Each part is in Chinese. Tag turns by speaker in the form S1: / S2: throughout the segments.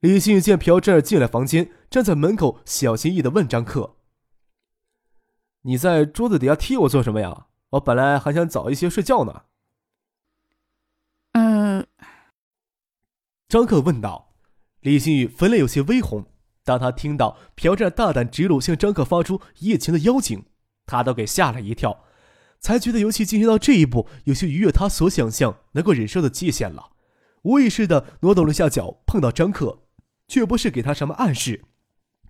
S1: 李信见朴真儿进了房间，站在门口，小心翼翼的问张克：“你在桌子底下踢我做什么呀？我本来还想早一些睡觉呢。”
S2: 嗯。
S1: 张克问道。李新宇粉脸有些微红。当他听到朴真儿大胆直鲁向张克发出一夜情的邀请，他都给吓了一跳，才觉得游戏进行到这一步，有些逾越他所想象能够忍受的界限了。无意识的挪动了下脚，碰到张克。却不是给他什么暗示，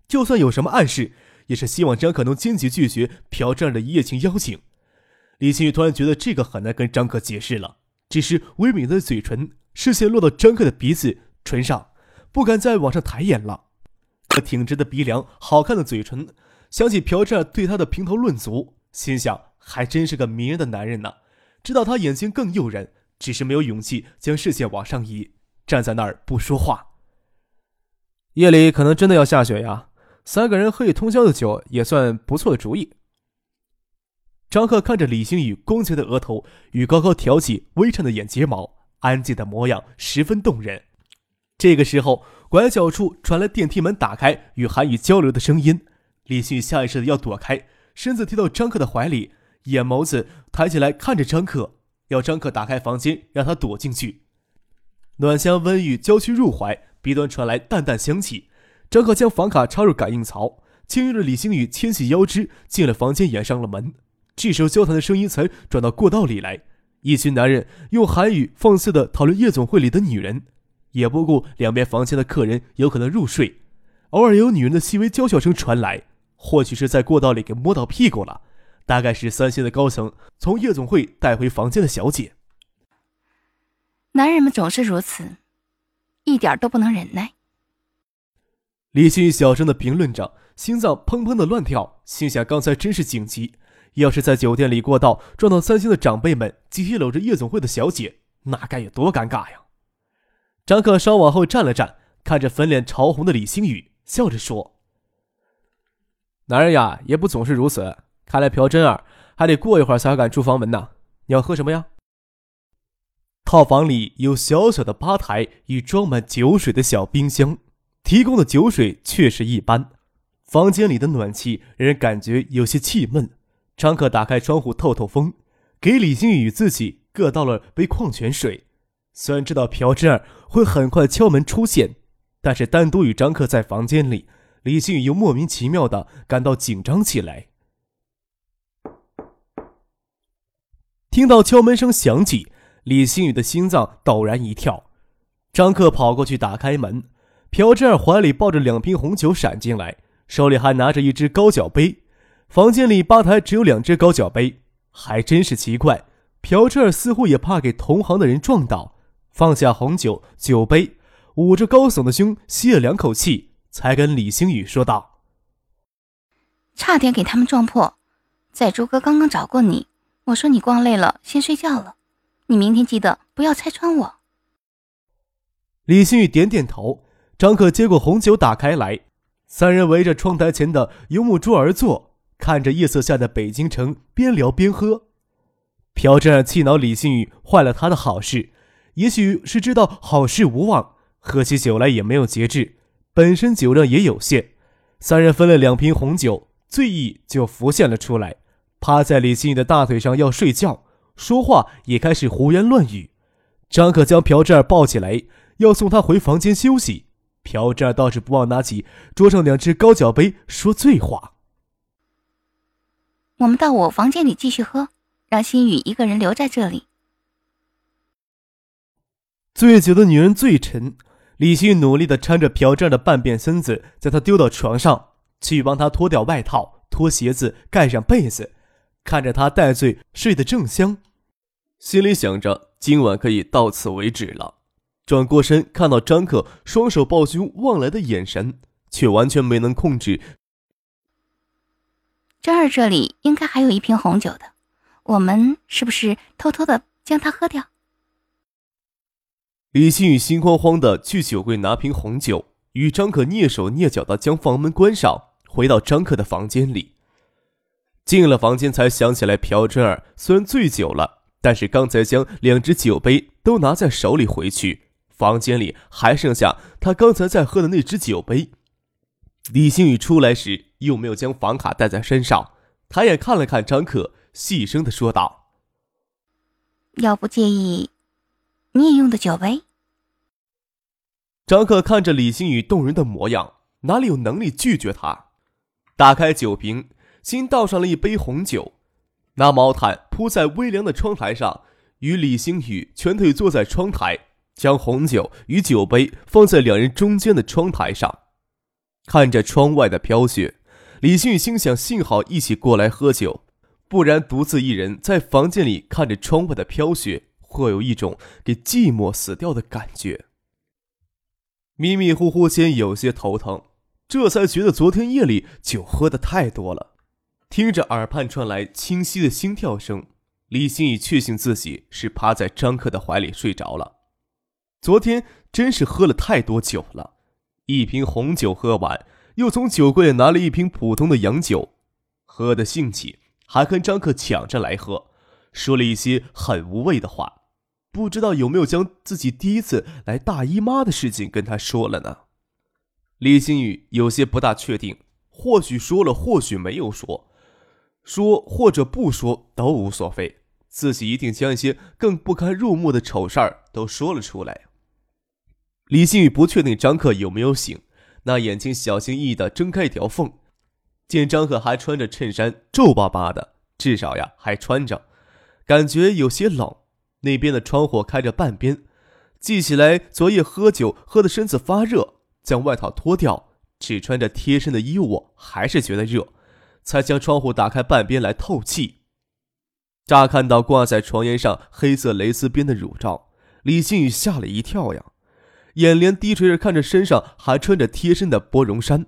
S1: 就算有什么暗示，也是希望张可能坚决拒绝朴正的一夜情邀请。李新宇突然觉得这个很难跟张可解释了，只是微抿的嘴唇，视线落到张可的鼻子唇上，不敢再往上抬眼了。他挺直的鼻梁，好看的嘴唇，想起朴正对他的评头论足，心想还真是个迷人的男人呢。知道他眼睛更诱人，只是没有勇气将视线往上移，站在那儿不说话。夜里可能真的要下雪呀，三个人喝一通宵的酒也算不错的主意。张克看着李星宇光洁的额头与高高挑起、微颤的眼睫毛，安静的模样十分动人。这个时候，拐角处传来电梯门打开与韩宇交流的声音，李星宇下意识的要躲开，身子贴到张克的怀里，眼眸子抬起来看着张克，要张克打开房间让他躲进去。暖香温玉娇躯入怀。鼻端传来淡淡香气，张克将房卡插入感应槽，轻拥着李星宇牵起腰肢进了房间，掩上了门。这时候交谈的声音才转到过道里来，一群男人用韩语放肆的讨论夜总会里的女人，也不顾两边房间的客人有可能入睡。偶尔有女人的细微娇笑声传来，或许是在过道里给摸到屁股了，大概是三星的高层从夜总会带回房间的小姐。
S2: 男人们总是如此。一点都不能忍耐。
S1: 李新宇小声的评论着，心脏砰砰的乱跳，心想刚才真是紧急，要是在酒店里过道撞到三星的长辈们集体搂着夜总会的小姐，那该有多尴尬呀！张克稍往后站了站，看着粉脸潮红的李星宇，笑着说：“男人呀，也不总是如此。看来朴真儿还得过一会儿才敢出房门呢。你要喝什么呀？”套房里有小小的吧台与装满酒水的小冰箱，提供的酒水确实一般。房间里的暖气让人感觉有些气闷。张克打开窗户透透风，给李星宇与自己各倒了杯矿泉水。虽然知道朴真儿会很快敲门出现，但是单独与张克在房间里，李星宇又莫名其妙的感到紧张起来。听到敲门声响起。李星宇的心脏陡然一跳，张克跑过去打开门，朴志儿怀里抱着两瓶红酒闪进来，手里还拿着一只高脚杯。房间里吧台只有两只高脚杯，还真是奇怪。朴志儿似乎也怕给同行的人撞到，放下红酒酒杯，捂着高耸的胸，吸了两口气，才跟李星宇说道：“
S2: 差点给他们撞破，在朱哥刚刚找过你，我说你逛累了，先睡觉了。”你明天记得不要拆穿我。
S1: 李新宇点点头。张可接过红酒，打开来，三人围着窗台前的油木桌而坐，看着夜色下的北京城，边聊边喝。朴真儿气恼李新宇坏了他的好事，也许是知道好事无望，喝起酒来也没有节制，本身酒量也有限。三人分了两瓶红酒，醉意就浮现了出来，趴在李新宇的大腿上要睡觉。说话也开始胡言乱语，张可将朴真儿抱起来，要送他回房间休息。朴真儿倒是不忘拿起桌上两只高脚杯，说醉话：“
S2: 我们到我房间里继续喝，让心雨一个人留在这里。”
S1: 醉酒的女人最沉，李欣努力的搀着朴真儿的半边身子，将他丢到床上，去帮他脱掉外套、脱鞋子、盖上被子，看着他带醉睡得正香。心里想着，今晚可以到此为止了。转过身，看到张克双手抱胸望来的眼神，却完全没能控制。
S2: 这儿这里应该还有一瓶红酒的，我们是不是偷偷的将它喝掉？
S1: 李新宇心慌慌的去酒柜拿瓶红酒，与张可蹑手蹑脚的将房门关上，回到张可的房间里。进了房间，才想起来朴真儿虽然醉酒了，但是刚才将两只酒杯都拿在手里回去，房间里还剩下他刚才在喝的那只酒杯。李星宇出来时又没有将房卡带在身上，抬眼看了看张可，细声的说道：“
S2: 要不介意，你也用的酒杯。”
S1: 张克看着李星宇动人的模样，哪里有能力拒绝他？打开酒瓶，新倒上了一杯红酒，拿毛毯铺在微凉的窗台上，与李星宇全腿坐在窗台，将红酒与酒杯放在两人中间的窗台上，看着窗外的飘雪，李星宇心想：幸好一起过来喝酒，不然独自一人在房间里看着窗外的飘雪，会有一种给寂寞死掉的感觉。迷迷糊糊间有些头疼，这才觉得昨天夜里酒喝的太多了。听着耳畔传来清晰的心跳声，李欣已确信自己是趴在张克的怀里睡着了。昨天真是喝了太多酒了，一瓶红酒喝完，又从酒柜拿了一瓶普通的洋酒，喝的兴起，还跟张克抢着来喝，说了一些很无谓的话。不知道有没有将自己第一次来大姨妈的事情跟他说了呢？李新宇有些不大确定，或许说了，或许没有说，说或者不说都无所谓，自己一定将一些更不堪入目的丑事儿都说了出来。李新宇不确定张克有没有醒，那眼睛小心翼翼的睁开一条缝，见张克还穿着衬衫，皱巴巴的，至少呀还穿着，感觉有些冷。那边的窗户开着半边，记起来昨夜喝酒喝的身子发热，将外套脱掉，只穿着贴身的衣物，还是觉得热，才将窗户打开半边来透气。乍看到挂在床沿上黑色蕾丝边的乳罩，李靖宇吓了一跳呀，眼帘低垂着看着身上还穿着贴身的薄绒衫，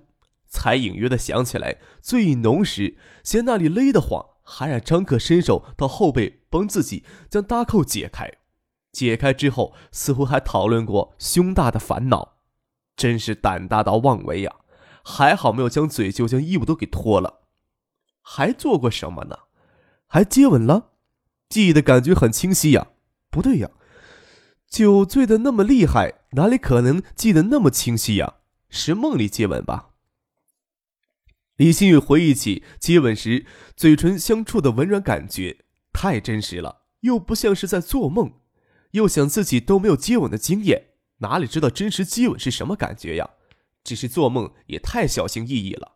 S1: 才隐约的想起来醉意浓时嫌那里勒得慌。还让张克伸手到后背帮自己将搭扣解开，解开之后似乎还讨论过胸大的烦恼，真是胆大到妄为呀！还好没有将嘴就将衣服都给脱了，还做过什么呢？还接吻了？记忆的感觉很清晰呀，不对呀，酒醉的那么厉害，哪里可能记得那么清晰呀？是梦里接吻吧？李新宇回忆起接吻时嘴唇相触的温软感觉，太真实了，又不像是在做梦。又想自己都没有接吻的经验，哪里知道真实接吻是什么感觉呀？只是做梦也太小心翼翼了。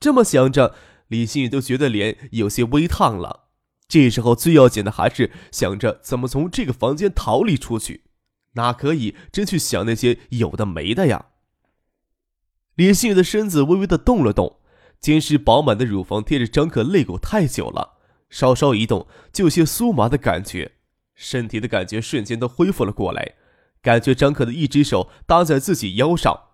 S1: 这么想着，李新宇都觉得脸有些微烫了。这时候最要紧的还是想着怎么从这个房间逃离出去，哪可以真去想那些有的没的呀？李新宇的身子微微的动了动。坚实饱满的乳房贴着张可肋骨太久了，稍稍一动就有些酥麻的感觉，身体的感觉瞬间都恢复了过来。感觉张可的一只手搭在自己腰上，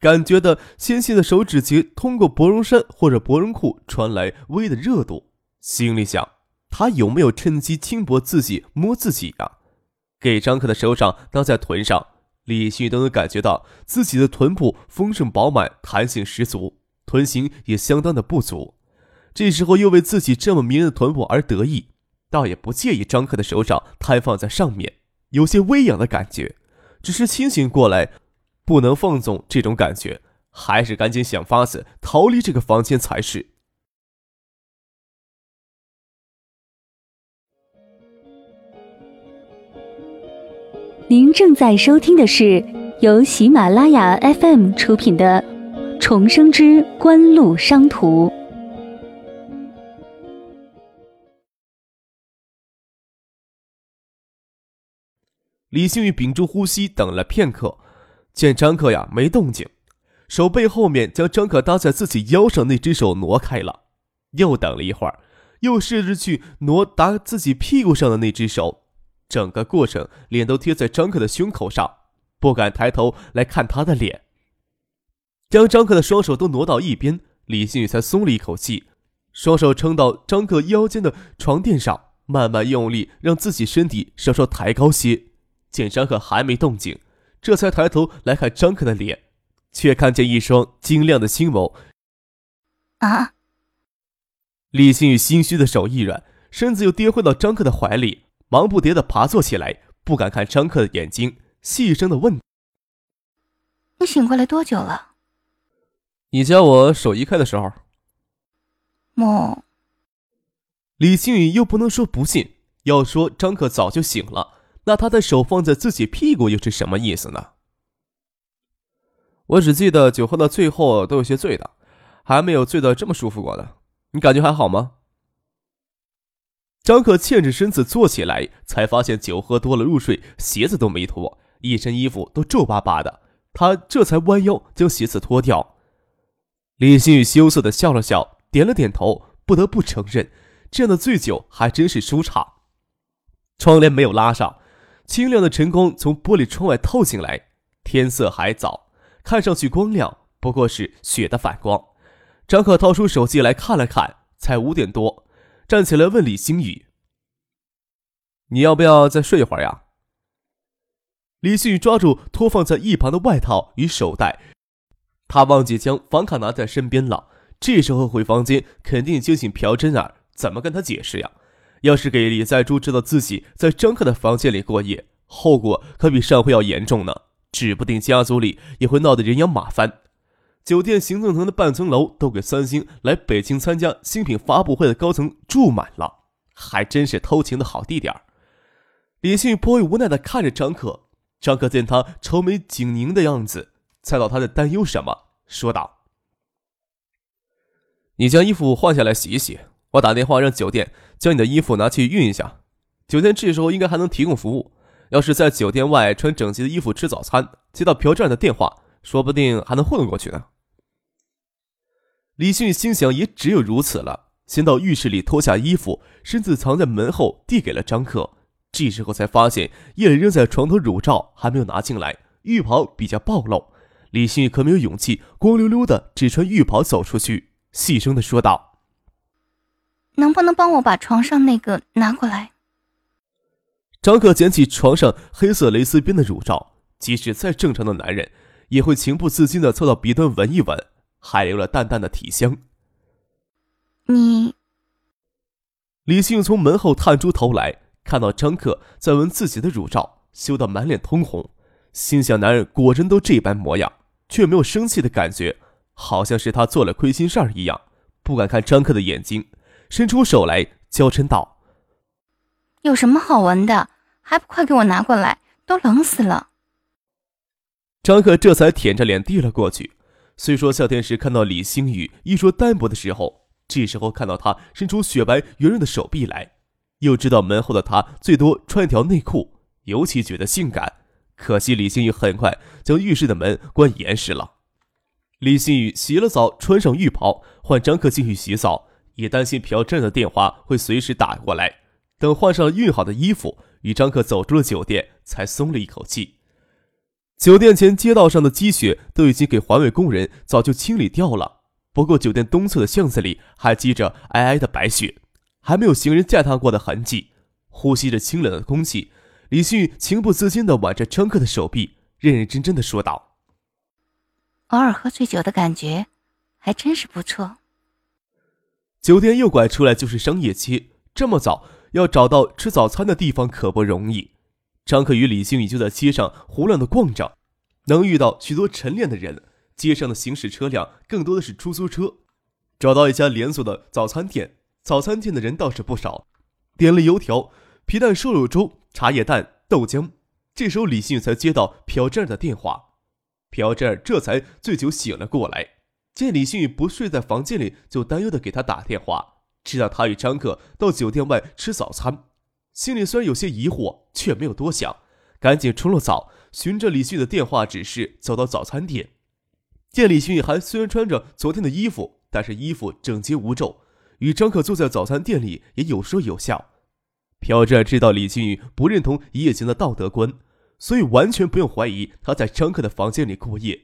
S1: 感觉的纤细的手指节通过薄绒衫或者薄绒裤传来微的热度，心里想：他有没有趁机轻薄自己、摸自己呀？给张克的手掌搭在臀上，李旭都能感觉到自己的臀部丰盛饱满、弹性十足。臀型也相当的不足，这时候又为自己这么迷人的臀部而得意，倒也不介意张克的手掌摊放在上面，有些微痒的感觉。只是清醒过来，不能放纵这种感觉，还是赶紧想法子逃离这个房间才是。
S3: 您正在收听的是由喜马拉雅 FM 出品的。重生之官路商途。
S1: 李星宇屏住呼吸，等了片刻，见张克呀没动静，手背后面将张克搭在自己腰上那只手挪开了，又等了一会儿，又试着去挪搭自己屁股上的那只手，整个过程脸都贴在张克的胸口上，不敢抬头来看他的脸。将张克的双手都挪到一边，李新宇才松了一口气，双手撑到张克腰间的床垫上，慢慢用力让自己身体稍稍抬高些。见张克还没动静，这才抬头来看张克的脸，却看见一双晶亮的星眸。
S2: 啊！
S1: 李新宇心虚的手一软，身子又跌回到张克的怀里，忙不迭的爬坐起来，不敢看张克的眼睛，细声的问：“
S2: 你醒过来多久了？”
S1: 你叫我手移开的时候。
S2: 梦。
S1: 李星宇又不能说不信，要说张克早就醒了，那他的手放在自己屁股又是什么意思呢？我只记得酒喝到最后都有些醉的。还没有醉得这么舒服过呢，你感觉还好吗？张可欠着身子坐起来，才发现酒喝多了入睡，鞋子都没脱，一身衣服都皱巴巴的。他这才弯腰将鞋子脱掉。李新宇羞涩的笑了笑，点了点头。不得不承认，这样的醉酒还真是舒畅。窗帘没有拉上，清亮的晨光从玻璃窗外透进来。天色还早，看上去光亮，不过是雪的反光。张可掏出手机来看了看，才五点多，站起来问李星宇：“你要不要再睡一会儿呀？”李星宇抓住托放在一旁的外套与手袋，他忘记将房卡拿在身边了。这时候回房间肯定惊醒朴真儿，怎么跟他解释呀？要是给李在珠知道自己在张克的房间里过夜，后果可比上回要严重呢，指不定家族里也会闹得人仰马翻。酒店行政层的半层楼都给三星来北京参加新品发布会的高层住满了，还真是偷情的好地点。李信颇为无奈地看着张可，张可见他愁眉紧拧的样子，猜到他在担忧什么，说道：“你将衣服换下来洗一洗，我打电话让酒店将你的衣服拿去熨一下。酒店这时候应该还能提供服务。要是在酒店外穿整齐的衣服吃早餐，接到朴站的电话，说不定还能混过去呢。”李迅心想，也只有如此了。先到浴室里脱下衣服，身子藏在门后，递给了张克。这时候才发现夜里扔在床头乳罩还没有拿进来，浴袍比较暴露。李迅可没有勇气光溜溜的只穿浴袍走出去，细声的说道：“
S2: 能不能帮我把床上那个拿过来？”
S1: 张克捡起床上黑色蕾丝边的乳罩，即使再正常的男人，也会情不自禁的凑到鼻端闻一闻。还留了淡淡的体香。
S2: 你，
S1: 李信从门后探出头来，看到张克在闻自己的乳罩，羞得满脸通红，心想：男人果真都这般模样，却没有生气的感觉，好像是他做了亏心事儿一样，不敢看张克的眼睛，伸出手来娇嗔道：“
S2: 有什么好闻的？还不快给我拿过来！都冷死了。”
S1: 张克这才舔着脸递了过去。虽说夏天时看到李星宇衣着单薄的时候，这时候看到他伸出雪白圆润的手臂来，又知道门后的他最多穿一条内裤，尤其觉得性感。可惜李星宇很快将浴室的门关严实了。李星宇洗了澡，穿上浴袍，换张克进去洗澡，也担心朴振的电话会随时打过来。等换上熨好的衣服，与张克走出了酒店，才松了一口气。酒店前街道上的积雪都已经给环卫工人早就清理掉了，不过酒店东侧的巷子里还积着皑皑的白雪，还没有行人践踏过的痕迹。呼吸着清冷的空气，李迅情不自禁地挽着张克的手臂，认认真真的说道：“
S2: 偶尔喝醉酒的感觉，还真是不错。”
S1: 酒店右拐出来就是商业街，这么早要找到吃早餐的地方可不容易。张克与李星宇就在街上胡乱的逛着，能遇到许多晨练的人。街上的行驶车辆更多的是出租车。找到一家连锁的早餐店，早餐店的人倒是不少。点了油条、皮蛋瘦肉粥、茶叶蛋、豆浆。这时候李星宇才接到朴振的电话，朴振这才醉酒醒了过来，见李星宇不睡在房间里，就担忧的给他打电话，知道他与张克到酒店外吃早餐。心里虽然有些疑惑，却没有多想，赶紧冲了澡，循着李迅的电话指示走到早餐店。见李迅还虽然穿着昨天的衣服，但是衣服整洁无皱，与张可坐在早餐店里也有说有笑。朴志知道李迅不认同一夜情的道德观，所以完全不用怀疑他在张克的房间里过夜。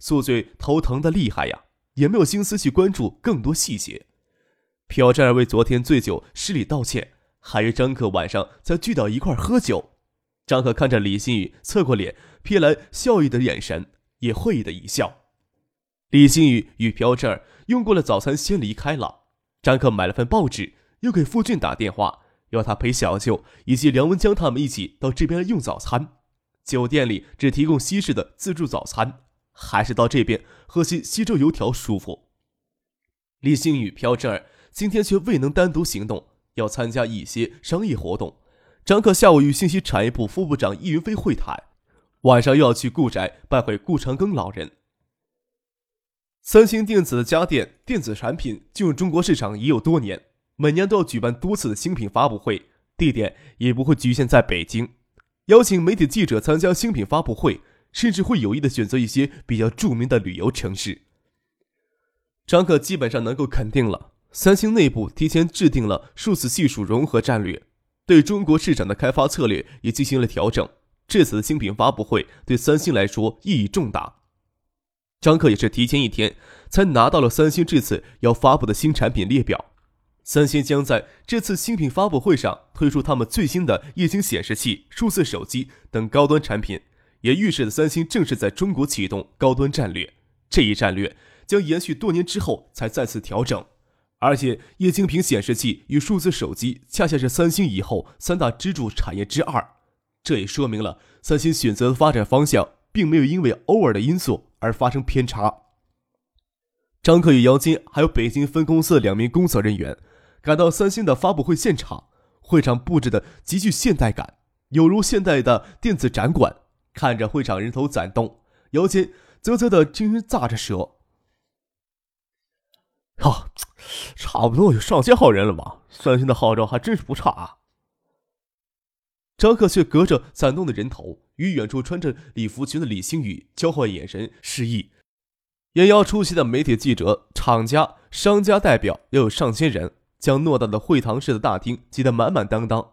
S1: 宿醉头疼的厉害呀，也没有心思去关注更多细节。朴占儿为昨天醉酒失礼道歉，还约张克晚上再聚到一块喝酒。张克看着李新宇侧过脸，瞥来笑意的眼神，也会意的一笑。李新宇与朴占儿用过了早餐，先离开了。张克买了份报纸，又给付俊打电话，要他陪小舅以及梁文江他们一起到这边用早餐。酒店里只提供西式的自助早餐，还是到这边喝些西周油条舒服。李新宇、朴占儿。今天却未能单独行动，要参加一些商业活动。张克下午与信息产业部副部长易云飞会谈，晚上又要去顾宅拜会顾长庚老人。三星电子的家电电子产品进入中国市场已有多年，每年都要举办多次的新品发布会，地点也不会局限在北京，邀请媒体记者参加新品发布会，甚至会有意的选择一些比较著名的旅游城市。张克基本上能够肯定了。三星内部提前制定了数字技术融合战略，对中国市场的开发策略也进行了调整。这次的新品发布会对三星来说意义重大。张克也是提前一天才拿到了三星这次要发布的新产品列表。三星将在这次新品发布会上推出他们最新的液晶显示器、数字手机等高端产品，也预示着三星正式在中国启动高端战略。这一战略将延续多年之后才再次调整。而且，液晶屏显示器与数字手机恰恰是三星以后三大支柱产业之二，这也说明了三星选择的发展方向并没有因为偶尔的因素而发生偏差。张克与姚金还有北京分公司的两名工作人员赶到三星的发布会现场，会场布置的极具现代感，有如现代的电子展馆。看着会场人头攒动，姚金啧啧的轻轻咂着舌。
S4: 哈，差不多有上千号人了吧？三星的号召还真是不差啊。
S1: 张克却隔着攒动的人头，与远处穿着礼服裙的李星宇交换眼神，示意。应邀出席的媒体记者、厂家、商家代表约有上千人，将偌大的会堂式的大厅挤得满满当当。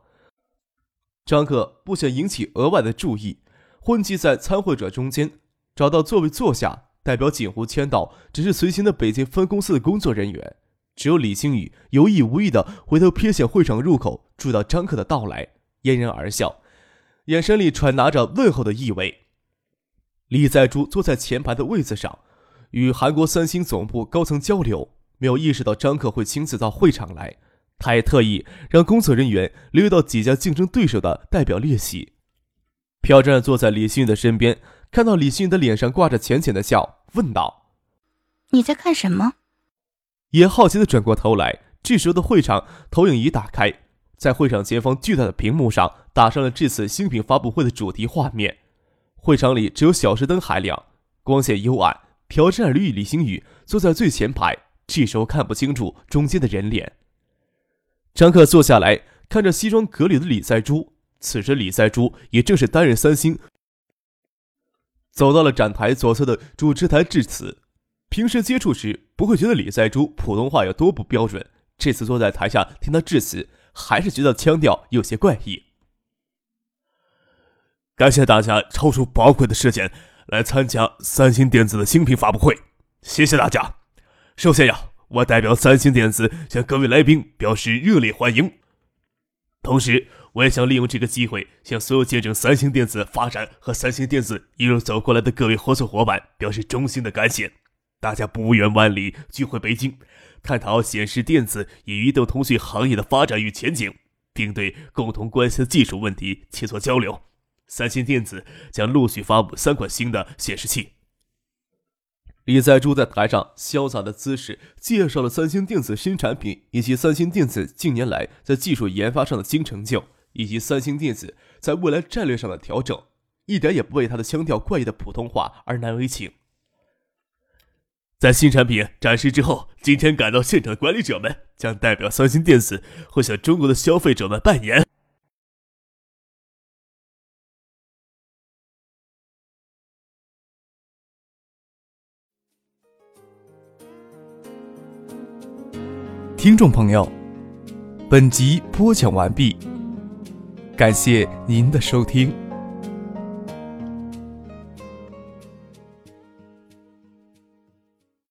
S1: 张克不想引起额外的注意，混迹在参会者中间，找到座位坐下。代表锦湖签到，只是随行的北京分公司的工作人员。只有李星宇有意无意的回头瞥向会场入口，注意到张克的到来，嫣然而笑，眼神里传达着问候的意味。李在珠坐在前排的位子上，与韩国三星总部高层交流，没有意识到张克会亲自到会场来。他也特意让工作人员留意到几家竞争对手的代表列席。朴战坐在李星宇的身边。看到李迅的脸上挂着浅浅的笑，问道：“
S2: 你在看什么？”
S1: 也好奇的转过头来。这时候的会场投影仪打开，在会场前方巨大的屏幕上打上了这次新品发布会的主题画面。会场里只有小时灯还亮，光线幽暗。朴志尔与李星宇坐在最前排，这时候看不清楚中间的人脸。张克坐下来，看着西装革履的李在珠。此时李在珠也正是担任三星。走到了展台左侧的主持台致辞。平时接触时不会觉得李在珠普通话有多不标准，这次坐在台下听他致辞，还是觉得腔调有些怪异。
S4: 感谢大家抽出宝贵的时间来参加三星电子的新品发布会，谢谢大家。首先呀，我代表三星电子向各位来宾表示热烈欢迎，同时。我也想利用这个机会，向所有见证三星电子发展和三星电子一路走过来的各位合作伙伴表示衷心的感谢。大家不远万里聚会北京，探讨显示电子与移动通讯行业的发展与前景，并对共同关心的技术问题切磋交流。三星电子将陆续发布三款新的显示器。
S1: 李在珠在台上潇洒的姿势介绍了三星电子新产品以及三星电子近年来在技术研发上的新成就。以及三星电子在未来战略上的调整，一点也不为他的腔调怪异的普通话而难为情。
S4: 在新产品展示之后，今天赶到现场的管理者们将代表三星电子，会向中国的消费者们拜年。
S5: 听众朋友，本集播讲完毕。感谢您的收听。